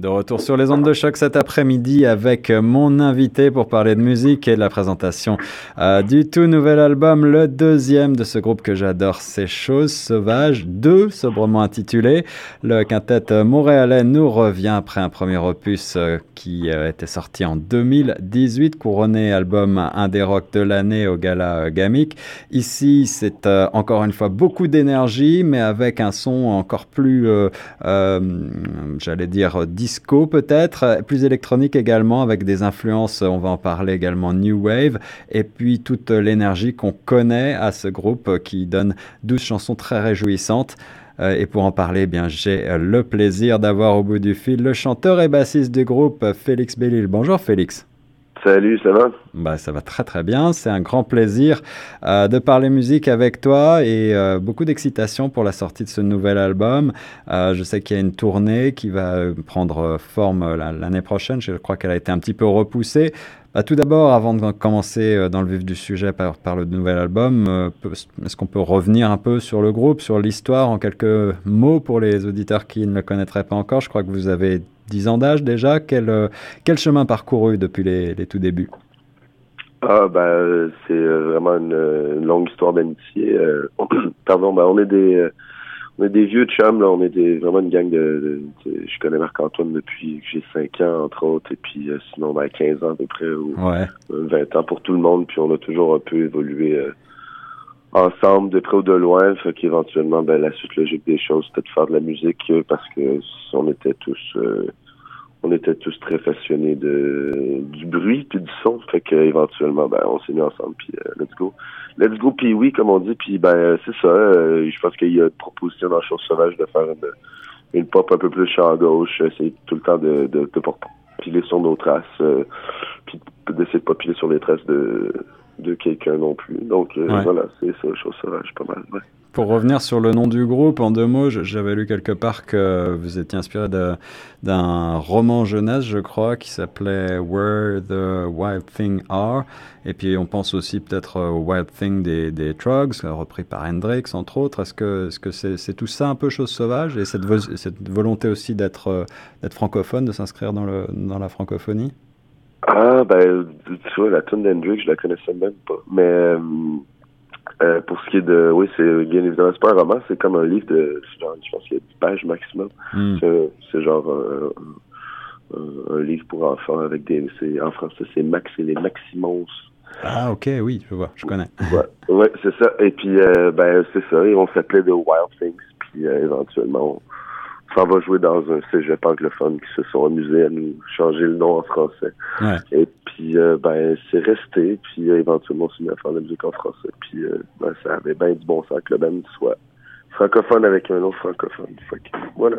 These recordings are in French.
De retour sur les ondes de choc cet après-midi avec mon invité pour parler de musique et de la présentation euh, du tout nouvel album, le deuxième de ce groupe que j'adore, C'est Choses Sauvages 2, sobrement intitulé. Le quintet montréalais nous revient après un premier opus euh, qui euh, était sorti en 2018, couronné album indé rock de l'année au gala Gamic. Ici, c'est encore une fois beaucoup d'énergie, mais avec un son encore plus, j'allais dire, disco peut-être, plus électronique également, avec des influences, on va en parler également, New Wave, et puis toute l'énergie qu'on connaît à ce groupe qui donne 12 chansons très réjouissantes. Euh, et pour en parler, eh bien, j'ai le plaisir d'avoir au bout du fil le chanteur et bassiste du groupe, Félix Bellil. Bonjour Félix. Salut, ça va? Bah, Ça va très très bien. C'est un grand plaisir euh, de parler musique avec toi et euh, beaucoup d'excitation pour la sortie de ce nouvel album. Euh, je sais qu'il y a une tournée qui va prendre forme l'année prochaine. Je crois qu'elle a été un petit peu repoussée. Bah, tout d'abord, avant de commencer dans le vif du sujet par, par le nouvel album, est-ce qu'on peut revenir un peu sur le groupe, sur l'histoire en quelques mots pour les auditeurs qui ne le connaîtraient pas encore? Je crois que vous avez 10 ans d'âge déjà. Quel, euh, quel chemin parcouru depuis les, les tout débuts? Ah ben c'est euh, vraiment une, longue histoire d'amitié. Euh, pardon, ben on est des on est des vieux chums là, on est des vraiment une gang de, je connais Marc-Antoine depuis que j'ai 5 ans entre autres et puis sinon ben 15 ans à peu près ou 20 ans pour tout le monde puis on a toujours un peu évolué ensemble de près ou de loin fait qu'éventuellement ben la suite logique des choses c'était de faire de la musique parce que on était tous on était tous très passionnés de du bruit puis du son fait que éventuellement ben on s'est mis ensemble puis euh, let's go. Let's go puis oui comme on dit puis ben c'est ça euh, je pense qu'il y a une proposition dans Chose Sauvage de faire une, une pop un peu plus champ gauche c'est tout le temps de de, de piler sur nos traces euh, puis d'essayer de pas piler sur les traces de de quelqu'un non plus donc voilà c'est ça Chose Sauvage pas mal ouais. Pour revenir sur le nom du groupe, en deux mots, j'avais lu quelque part que vous étiez inspiré d'un roman jeunesse, je crois, qui s'appelait Where the Wild Things Are. Et puis on pense aussi peut-être au Wild Thing des, des Trugs, repris par Hendrix, entre autres. Est-ce que c'est -ce c'est tout ça un peu chose sauvage? Et cette, cette volonté aussi d'être francophone, de s'inscrire dans, dans la francophonie? Ah, ben, tu vois, la tune d'Hendrix, je la connaissais même pas. Mais. Euh, euh, pour ce qui est de, oui, c'est bien évidemment, c'est pas un roman, c'est comme un livre de, genre, je pense qu'il y a 10 pages maximum. Hmm. C'est genre un, livre pour enfants avec des, en français, c'est Max et les Maximos. Ah, ok, oui, je vois, je connais. ouais, ouais c'est ça. Et puis, euh, ben, c'est ça, et on s'appelait The Wild Things, puis euh, éventuellement, s'en va jouer dans un cégep anglophone qui se sont amusés à nous changer le nom en français. Et puis, euh, ben, c'est resté. Puis, euh, éventuellement, on s'est mis à faire de la musique en français. Puis, euh, ben, ça avait bien du bon sens que le band soit francophone avec un nom francophone. Fait voilà.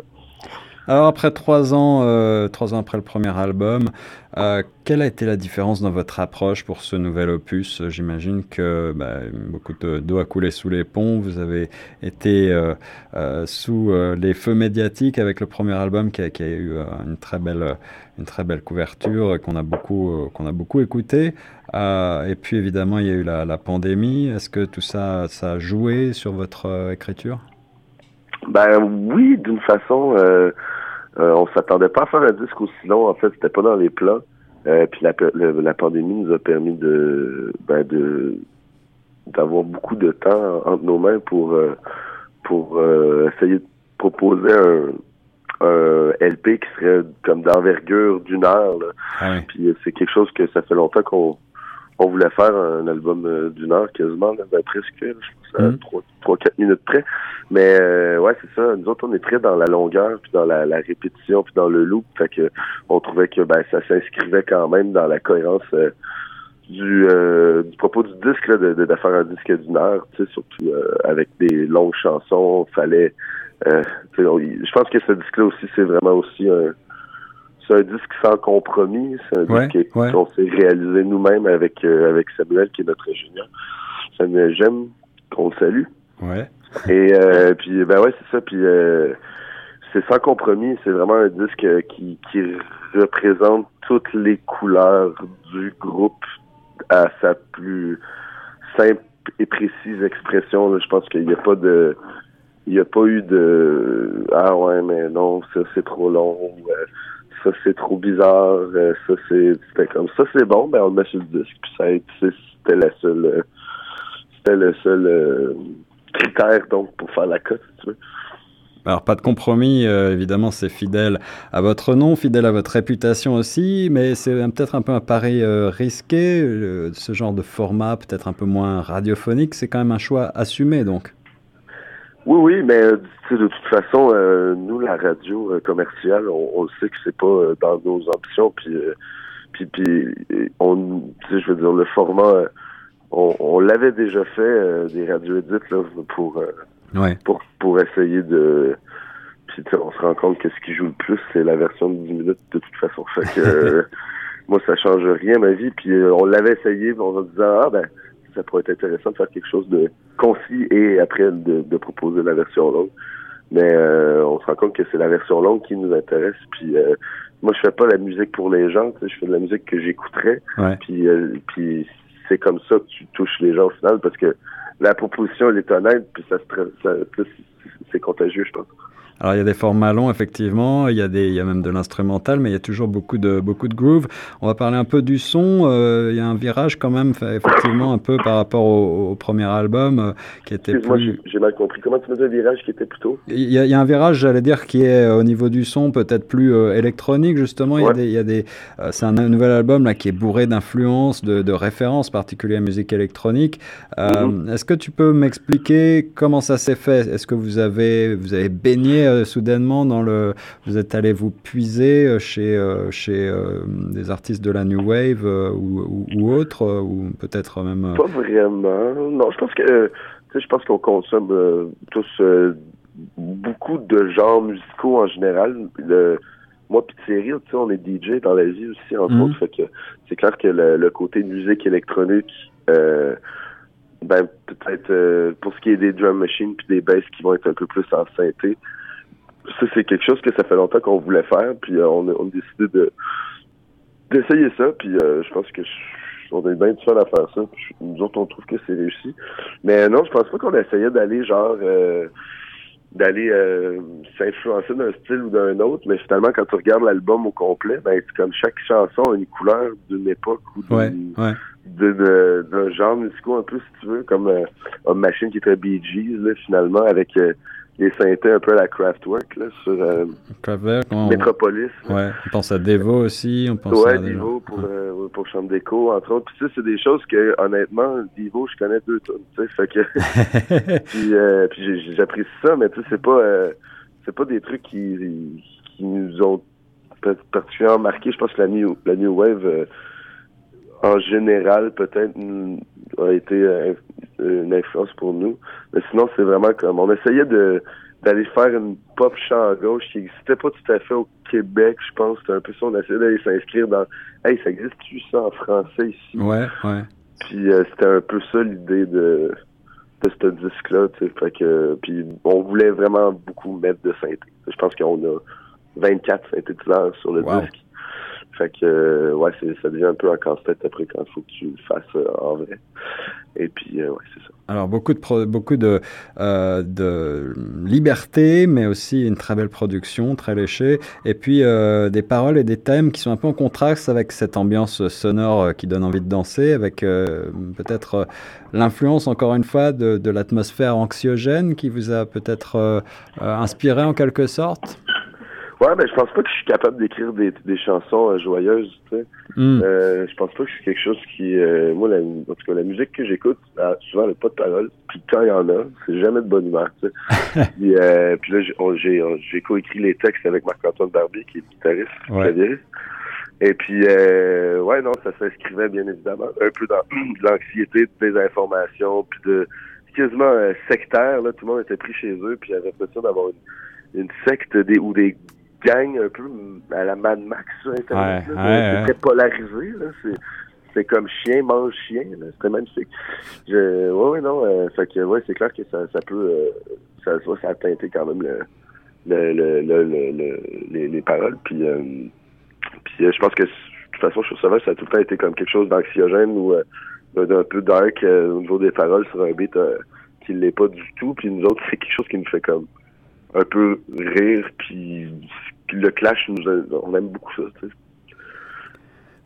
Alors après trois ans, euh, trois ans après le premier album, euh, quelle a été la différence dans votre approche pour ce nouvel opus? J'imagine que bah, beaucoup d'eau a coulé sous les ponts. Vous avez été euh, sous les feux médiatiques avec le premier album qui a, eu une très belle, une très belle couverture qu'on a beaucoup, qu'on a beaucoup écouté. et puis évidemment, il y a eu la, la pandémie. Est-ce que tout ça, ça a joué sur votre écriture? Ben oui, d'une façon. Euh, euh, on s'attendait pas à faire un disque aussi long. En fait, c'était pas dans les plans. Euh, puis la, la, pandémie nous a permis de, ben de d'avoir beaucoup de temps entre nos mains pour euh, pour euh, essayer de proposer un, un LP qui serait comme d'envergure d'une heure. Là. Ah puis c'est quelque chose que ça fait longtemps qu'on on voulait faire un album euh, d'une heure quasiment, ben, presque, je pense à 3-4 mm. minutes près. Mais euh, ouais, c'est ça. Nous autres, on est très dans la longueur, puis dans la, répétition, puis dans le loop. Fait que on trouvait que ben ça s'inscrivait quand même dans la cohérence euh, du, du propos du disque de, de, faire un disque d'une heure, tu sais, surtout avec des longues chansons. Fallait je pense que ce disque-là aussi, c'est vraiment aussi un c'est un disque sans compromis. C'est un disque qu'on s'est réalisé nous-mêmes avec, euh, avec Samuel, qui est notre ingénieur. Samuel J'aime, qu'on le salue. Ouais. Et euh, puis, ben ouais, c'est ça. Puis, euh, c'est sans compromis. C'est vraiment un disque qui, qui représente toutes les couleurs du groupe à sa plus simple et précise expression. Je pense qu'il n'y a pas de il n'y a pas eu de ah ouais mais non ça c'est trop long ça c'est trop bizarre ça c'est comme ça c'est bon ben on le met sur le disque puis ça c'était la seule c'était le seul critère donc pour faire la cote alors pas de compromis, euh, évidemment c'est fidèle à votre nom, fidèle à votre réputation aussi, mais c'est peut-être un peu un pari euh, risqué, euh, ce genre de format peut-être un peu moins radiophonique, c'est quand même un choix assumé donc. Oui, oui, mais de toute façon, nous la radio commerciale, on, sait que c'est pas dans nos options, puis puis, puis on, je veux dire le format, on, l'avait déjà fait des radios édites là pour Ouais. Pour, pour essayer de. Puis on se rend compte que ce qui joue le plus, c'est la version de 10 minutes de toute façon. Fait que moi, ça change rien ma vie. Puis euh, on l'avait essayé, on va disant Ah ben, ça pourrait être intéressant de faire quelque chose de concis et après de, de proposer la version longue. Mais euh, on se rend compte que c'est la version longue qui nous intéresse. Puis euh, moi, je fais pas la musique pour les gens. Je fais de la musique que j'écouterais. Ouais. Puis, puis c'est comme ça que tu touches les gens au final parce que la proposition, elle est honnête, puis ça, ça c'est contagieux, je pense. Alors il y a des formats longs effectivement, il y a des, il y a même de l'instrumental, mais il y a toujours beaucoup de beaucoup de groove. On va parler un peu du son. Euh, il y a un virage quand même effectivement un peu par rapport au, premier album euh, qui était plus. j'ai mal compris. Comment tu me dis un virage qui était plutôt il y, a, il y, a, un virage, j'allais dire, qui est euh, au niveau du son peut-être plus électronique justement. Il y a des, il y a des c'est un, nouvel album là qui est bourré d'influences, de, de, références particulières à musique électronique. Mm-hmm. Est-ce que tu peux m'expliquer comment ça s'est fait? Est-ce que vous avez vous avez baigné euh, soudainement dans le. Vous êtes allé vous puiser euh, chez, euh, chez des artistes de la New Wave ou, ou, autres, ou peut-être même. Pas vraiment. Non, je pense que. je pense qu'on consomme tous beaucoup de genres musicaux en général. Le, moi puis Thierry, on est DJ dans la vie aussi, entre mhm. autres. Fait que c'est clair que le, côté musique électronique, ben peut-être pour ce qui est des drum machines puis des basses qui vont être un peu plus en synthé, ça, c'est quelque chose que ça fait longtemps qu'on voulait faire, puis euh, on, a, on, a, décidé de d'essayer ça, puis euh, je pense que on est bien seul à faire ça. Puis nous autres, on trouve que c'est réussi. Mais non, je pense pas qu'on essayait d'aller genre euh, d'aller s'influencer d'un style ou d'un autre, mais finalement, quand tu regardes l'album au complet, ben c'est comme chaque chanson a une couleur d'une époque ou d'une ouais, d'un genre musical un peu, si tu veux, comme une machine qui est très Bee Gees, là, finalement, avec les synthés un peu à la Kraftwerk là, sur euh, Kraftwerk, on... Metropolis. Ouais, on pense à Devo aussi. On pense ouais, à Devo pour, euh, pour Chambre d'écho, entre autres. Puis ça, c'est des choses que, honnêtement, Devo, je connais deux tonnes, tu sais, fait que... puis euh, puis j'apprécie ça, mais tu sais, c'est pas, euh, c'est pas des trucs qui, qui nous ont particulièrement marqué. Je pense que la New, la new Wave, euh, en général, peut-être, a été une influence pour nous. Mais sinon, c'est vraiment comme on essayait de d'aller faire une pop chant à gauche qui n'existait pas tout à fait au Québec, je pense. C'était un peu ça. On essayait d'aller s'inscrire dans Hey, ça existe-tu ça en français ici? Ouais, ouais. Puis euh, c'était un peu ça l'idée de de ce disque-là, tu sais. Fait que puis on voulait vraiment beaucoup mettre de synthé. Je pense qu'on a 24 synthétiseurs sur le disque. Fait que, euh, ouais, ça devient un peu un casse-tête après quand il faut que tu le fasses euh, en vrai. Et puis, euh, ouais, c'est ça. Alors, beaucoup de, beaucoup de, de liberté, mais aussi une très belle production, très léchée. Et puis, des paroles et des thèmes qui sont un peu en contraste avec cette ambiance sonore qui donne envie de danser, avec peut-être l'influence, encore une fois, de, de l'atmosphère anxiogène qui vous a peut-être inspiré en quelque sorte. Ouais, mais je pense pas que je suis capable d'écrire des, des chansons euh, joyeuses, tu sais. Hmm. Euh, je pense pas que je suis quelque chose qui... Euh, moi, la, en tout cas, la musique que j'écoute, souvent, elle n'a pas de paroles. Puis quand il y en a, c'est jamais de bonne humeur, tu sais. puis, euh, puis là, j'ai, j'ai coécrit les textes avec Marc-Antoine Barbie, qui est guitariste, ouais. Et puis, euh, ouais, non, ça s'inscrivait bien évidemment un peu dans l'anxiété, des informations, puis de quasiment sectaire, là, tout le monde était pris chez eux, puis j'avais l'impression d'avoir une, une secte des, ou des gang un peu à la Mad Max sur Internet. c'est très polarisé. C'est comme chien mange chien. C'était magnifique. Je, ouais, ouais, non. Euh, fait que, ouais, c'est clair que ça, ça peut. Euh, ça, ça a teinté quand même le, le, le, le, les, les, paroles. Puis, euh, puis je pense que, de toute façon, je trouve ça a tout le temps été comme quelque chose d'anxiogène ou d'un peu dark au niveau des paroles sur un beat qui l'est pas du tout. Puis nous autres, c'est quelque chose qui nous fait comme un peu rire. Puis, le clash, nous, on aime beaucoup ça. Tu sais.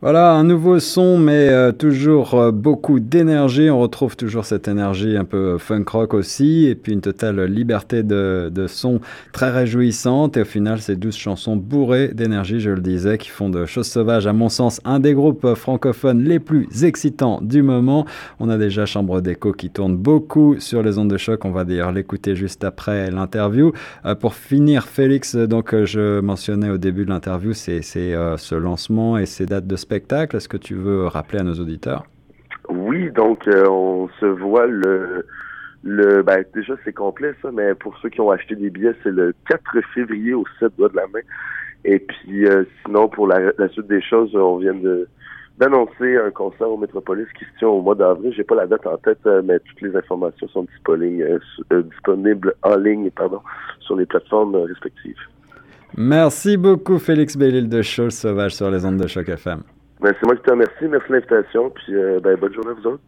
Voilà, un nouveau son, mais euh, toujours euh, beaucoup d'énergie. On retrouve toujours cette énergie un peu funk rock aussi, et puis une totale liberté de, son très réjouissante. Et au final, ces douze chansons bourrées d'énergie, je le disais, qui font de Choses Sauvages, à mon sens, un des groupes francophones les plus excitants du moment. On a déjà Chambre d'écho qui tourne beaucoup sur les ondes de choc. On va d'ailleurs l'écouter juste après l'interview. Euh, pour finir, Félix, donc je mentionnais au début de l'interview, c'est ce lancement et ces dates de spectacle. Est-ce que tu veux rappeler à nos auditeurs? Oui, donc euh, on se voit le le ben déjà c'est complet ça, mais pour ceux qui ont acheté des billets, c'est le 4 février au 7 doigts de la main. Et puis euh, sinon pour la, suite des choses, on vient de d'annoncer un concert au Métropolis qui se tient au mois d'avril. J'ai pas la date en tête, euh, mais toutes les informations sont disponibles, disponibles en ligne pardon, sur les plateformes respectives. Merci beaucoup Félix Bellil de Show Sauvage sur les ondes de Choc FM. Ben, c'est moi qui te remercie. Merci de l'invitation. Puis, euh, ben, bonne journée à vous autres.